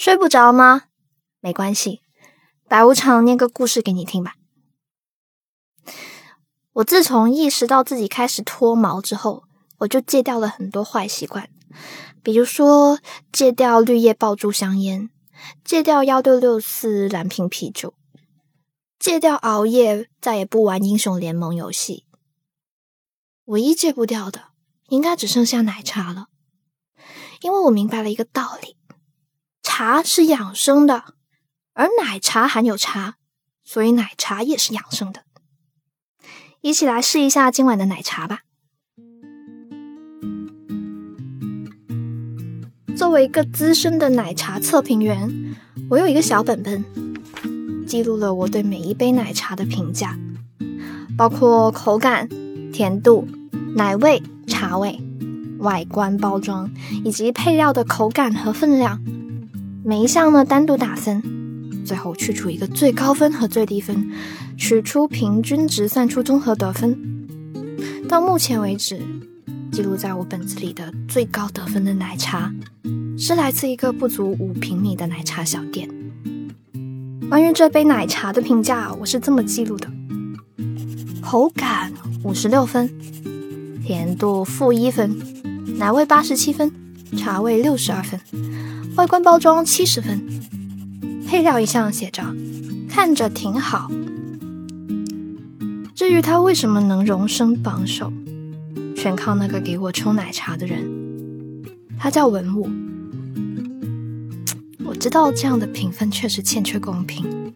睡不着吗？没关系，白无常念个故事给你听吧。我自从意识到自己开始脱毛之后，我就戒掉了很多坏习惯，比如说戒掉绿叶爆珠香烟，戒掉幺六六四蓝瓶啤酒，戒掉熬夜，再也不玩英雄联盟游戏。唯一戒不掉的，应该只剩下奶茶了，因为我明白了一个道理。茶是养生的，而奶茶含有茶，所以奶茶也是养生的。一起来试一下今晚的奶茶吧。作为一个资深的奶茶测评员，我有一个小本本，记录了我对每一杯奶茶的评价，包括口感、甜度、奶味、茶味、外观、包装以及配料的口感和分量。每一项呢单独打分，最后去除一个最高分和最低分，取出平均值，算出综合得分。到目前为止，记录在我本子里的最高得分的奶茶，是来自一个不足五平米的奶茶小店。关于这杯奶茶的评价，我是这么记录的：口感五十六分，甜度负一分，奶味八十七分，茶味六十二分。外观包装七十分，配料一项写着看着挺好。至于它为什么能荣升榜首，全靠那个给我冲奶茶的人，他叫文武。我知道这样的评分确实欠缺公平，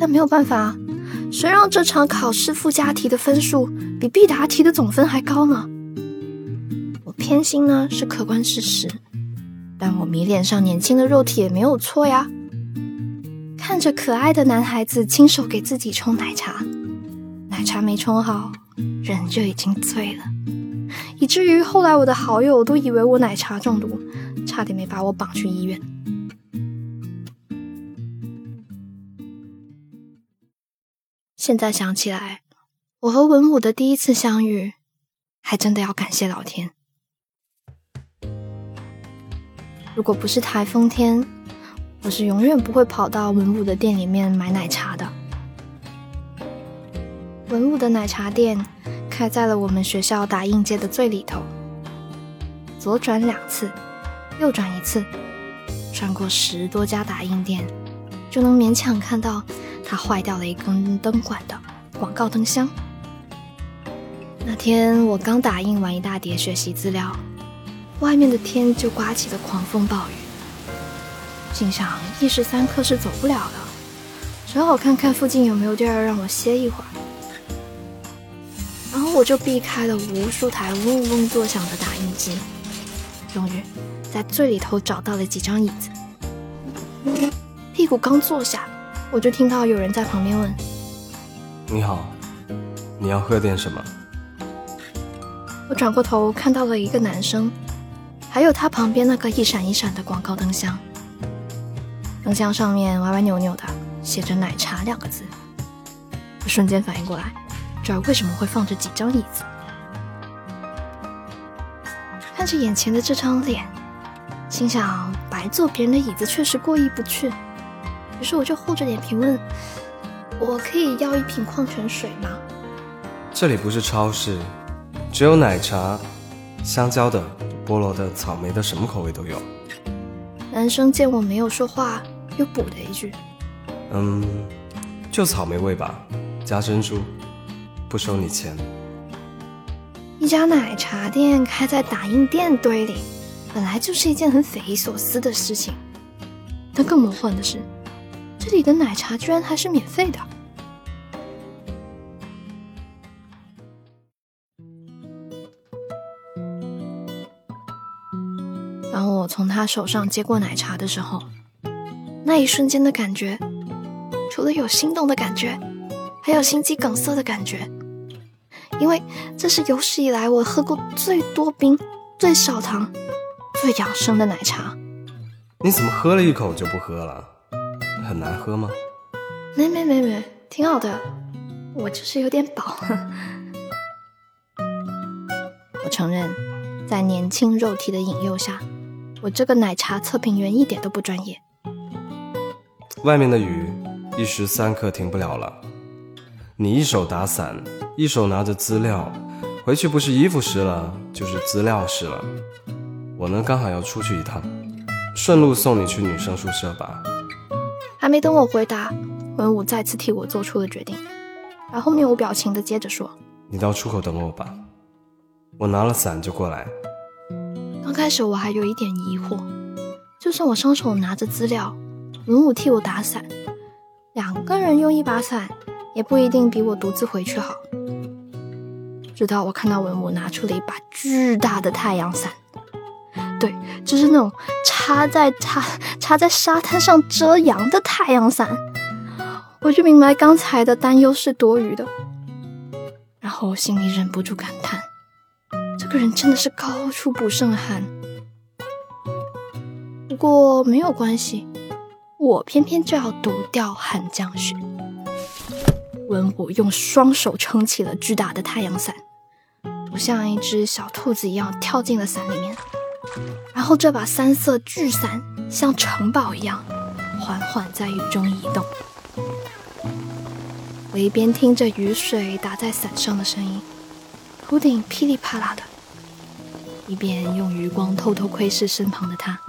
但没有办法，谁让这场考试附加题的分数比必答题的总分还高呢？偏心呢是客观事实。但我迷恋上年轻的肉体也没有错呀。看着可爱的男孩子亲手给自己冲奶茶，奶茶没冲好，人就已经醉了，以至于后来我的好友都以为我奶茶中毒，差点没把我绑去医院。现在想起来，我和文武的第一次相遇，还真的要感谢老天。如果不是台风天，我是永远不会跑到文武的店里面买奶茶的。文武的奶茶店开在了我们学校打印街的最里头，左转两次，右转一次，穿过十多家打印店，就能勉强看到它坏掉了一根灯管的广告灯箱。那天我刚打印完一大叠学习资料。外面的天就刮起了狂风暴雨，心想一时三刻是走不了的，只好看看附近有没有地儿让我歇一会儿。然后我就避开了无数台嗡嗡作响的打印机，终于在最里头找到了几张椅子。屁股刚坐下，我就听到有人在旁边问：“你好，你要喝点什么？”我转过头看到了一个男生。还有它旁边那个一闪一闪的广告灯箱，灯箱上面歪歪扭扭的写着“奶茶”两个字。我瞬间反应过来，这儿为什么会放着几张椅子？看着眼前的这张脸，心想白坐别人的椅子确实过意不去。于是我就厚着脸皮问：“我可以要一瓶矿泉水吗？”这里不是超市，只有奶茶，香蕉等。菠萝的、草莓的，什么口味都有。男生见我没有说话，又补了一句：“嗯，就草莓味吧，加珍珠，不收你钱。”一家奶茶店开在打印店堆里，本来就是一件很匪夷所思的事情。但更魔幻的是，这里的奶茶居然还是免费的。从他手上接过奶茶的时候，那一瞬间的感觉，除了有心动的感觉，还有心肌梗塞的感觉，因为这是有史以来我喝过最多冰、最少糖、最养生的奶茶。你怎么喝了一口就不喝了？很难喝吗？没没没没，挺好的，我就是有点饱。我承认，在年轻肉体的引诱下。我这个奶茶测评员一点都不专业，外面的雨一时三刻停不了了。你一手打伞，一手拿着资料，回去不是衣服湿了，就是资料湿了。我呢，刚好要出去一趟，顺路送你去女生宿舍吧。还没等我回答，文武再次替我做出了决定，然后面无表情的接着说：“你到出口等我吧，我拿了伞就过来。”刚开始我还有一点疑惑，就算我双手拿着资料。文武替我打伞，两个人用一把伞也不一定比我独自回去好。直到我看到文武拿出了一把巨大的太阳伞，对，就是那种插在插插在沙滩上遮阳的太阳伞，我就明白刚才的担忧是多余的。然后我心里忍不住感叹，个人真的是高处不胜寒。不过没有关系。我偏偏就要独钓寒江雪。文武用双手撑起了巨大的太阳伞，不像一只小兔子一样跳进了伞里面。然后这把三色巨伞像城堡一样，缓缓在雨中移动。我一边听着雨水打在伞上的声音，头顶噼里啪啦的，一边用余光偷偷窥视身旁的他，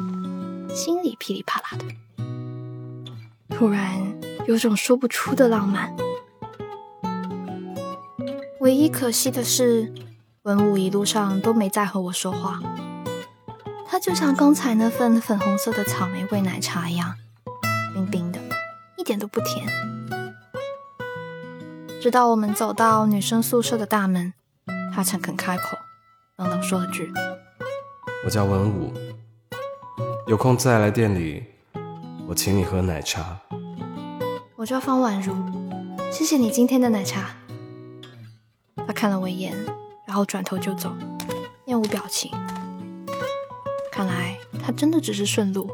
心里噼里啪啦的。突然有种说不出的浪漫。唯一可惜的是，文武一路上都没再和我说话。他就像刚才那份粉红色的草莓味奶茶一样，冰冰的，一点都不甜。直到我们走到女生宿舍的大门，他才肯开口，冷冷说了句：“我叫文武，有空再来店里。”我请你喝奶茶。我叫方婉如，谢谢你今天的奶茶。他看了我一眼，然后转头就走，面无表情。看来他真的只是顺路。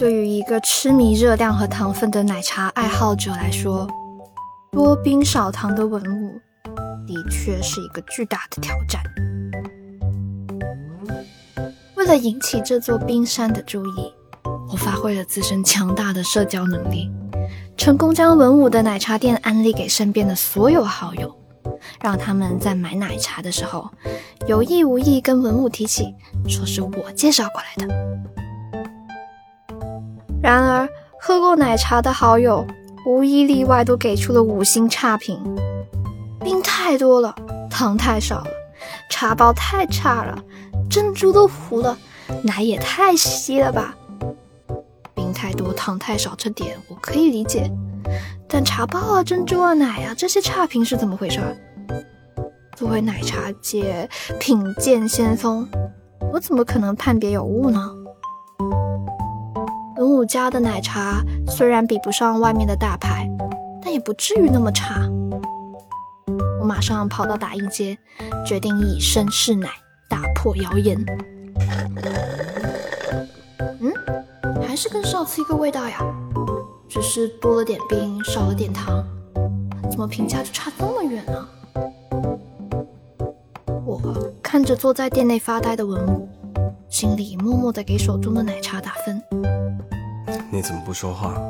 对于一个痴迷热量和糖分的奶茶爱好者来说，多冰少糖的文物。的确是一个巨大的挑战。为了引起这座冰山的注意，我发挥了自身强大的社交能力，成功将文武的奶茶店安利给身边的所有好友，让他们在买奶茶的时候有意无意跟文武提起，说是我介绍过来的。然而，喝过奶茶的好友无一例外都给出了五星差评。冰太多了，糖太少了，茶包太差了，珍珠都糊了，奶也太稀了吧！冰太多，糖太少，这点我可以理解，但茶包啊、珍珠啊、奶啊这些差评是怎么回事？作为奶茶界品鉴先锋，我怎么可能判别有误呢？文武家的奶茶虽然比不上外面的大牌，但也不至于那么差。我马上跑到打印机，决定以身试奶，打破谣言。嗯，还是跟上次一个味道呀，只是多了点冰，少了点糖，怎么评价就差这么远呢？我看着坐在店内发呆的文武，心里默默的给手中的奶茶打分。你怎么不说话？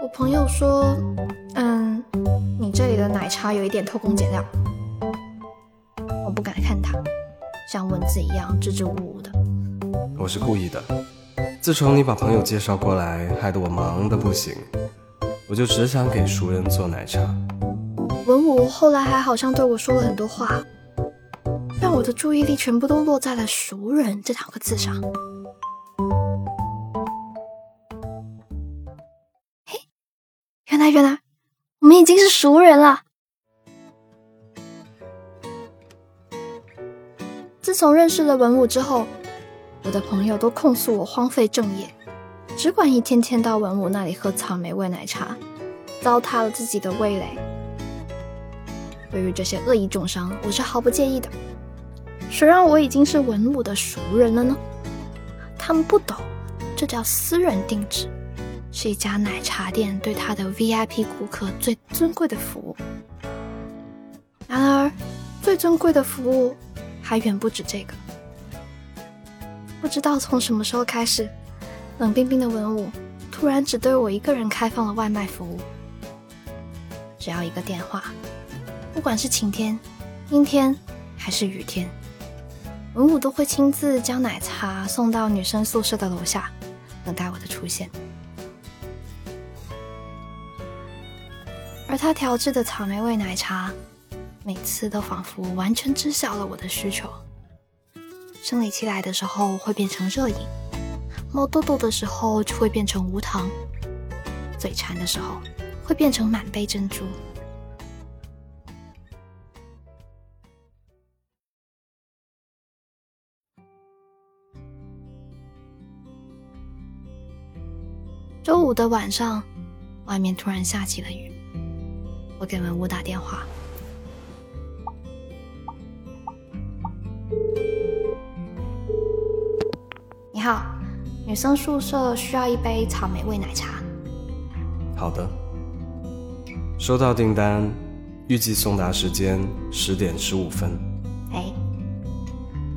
我朋友说，嗯。你这里的奶茶有一点偷工减料，我不敢看他，像蚊子一样支支吾吾的。我是故意的。自从你把朋友介绍过来，害得我忙得不行，我就只想给熟人做奶茶。文武后来还好像对我说了很多话，让我的注意力全部都落在了“熟人”这两个字上。来原来。我们已经是熟人了。自从认识了文武之后，我的朋友都控诉我荒废正业，只管一天天到文武那里喝草莓味奶茶，糟蹋了自己的味蕾。对于这些恶意重伤，我是毫不介意的。谁让我已经是文武的熟人了呢？他们不懂，这叫私人定制。是一家奶茶店对他的 VIP 顾客最尊贵的服务。然而，最最珍贵的服务还远不止这个。不知道从什么时候开始，冷冰冰的文武突然只对我一个人开放了外卖服务。只要一个电话，不管是晴天、阴天还是雨天，文武都会亲自将奶茶送到女生宿舍的楼下，等待我的出现。而他调制的草莓味奶茶，每次都仿佛完全知晓了我的需求。生理期来的时候会变成热饮，冒痘痘的时候就会变成无糖，嘴馋的时候会变成满杯珍珠。周五的晚上，外面突然下起了雨。我给文武打电话。你好，女生宿舍需要一杯草莓味奶茶。好的，收到订单，预计送达时间十点十五分。哎，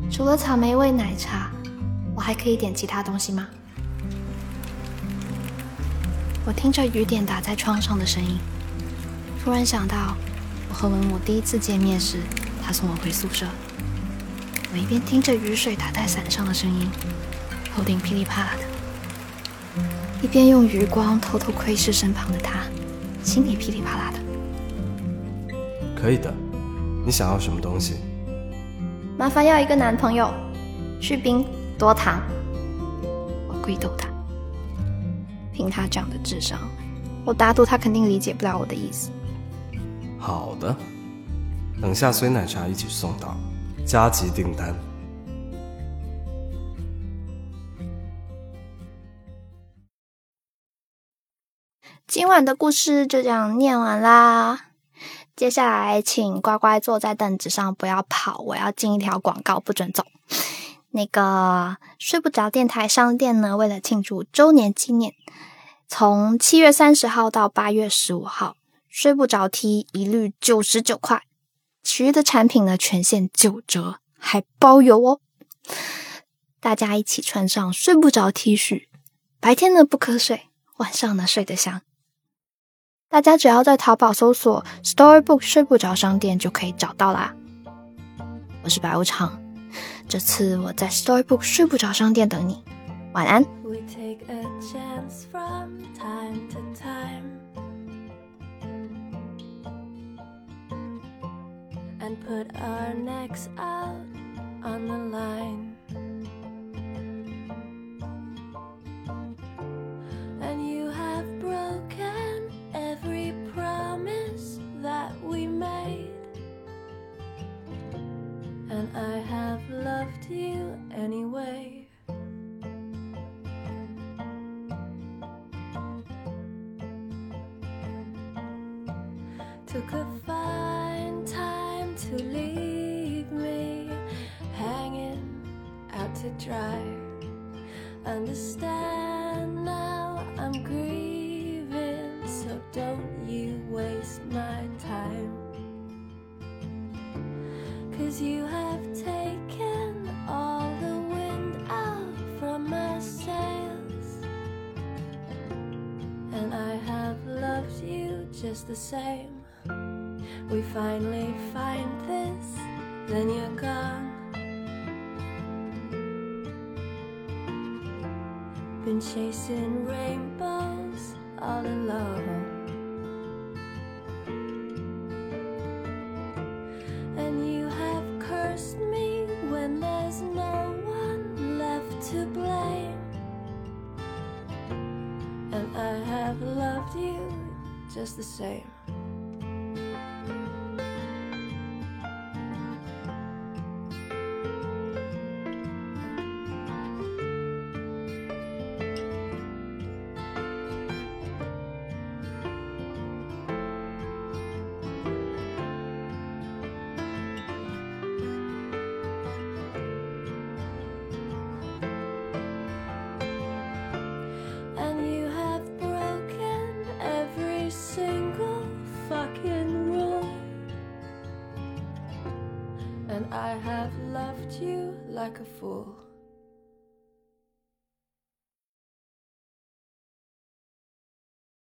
除了草莓味奶茶，我还可以点其他东西吗？我听着雨点打在窗上的声音。突然想到，我和文武第一次见面时，他送我回宿舍。我一边听着雨水打在伞上的声音，头顶噼里啪啦的，一边用余光偷偷窥视身旁的他，心里噼里啪啦的。可以的，你想要什么东西？麻烦要一个男朋友，去冰多糖。我故意逗他，凭他这样的智商，我打赌他肯定理解不了我的意思。好的，等下随奶茶一起送到，加急订单。今晚的故事就这样念完啦。接下来，请乖乖坐在凳子上，不要跑。我要进一条广告，不准走。那个睡不着电台商店呢，为了庆祝周年纪念，从七月三十号到八月十五号。睡不着 T 一律九十九块，其余的产品呢全线九折，还包邮哦！大家一起穿上睡不着 T 恤，白天呢不瞌睡，晚上呢睡得香。大家只要在淘宝搜索 Storybook 睡不着商店就可以找到啦。我是白无常，这次我在 Storybook 睡不着商店等你，晚安。And put our necks out on the line. And you have broken every promise that we made. And I have loved you anyway. Cause you have taken all the wind out from my sails. And I have loved you just the same. We finally find this, then you're gone. Been chasing rainbows all alone. To blame. And I have loved you just the same. I have loved you like a fool.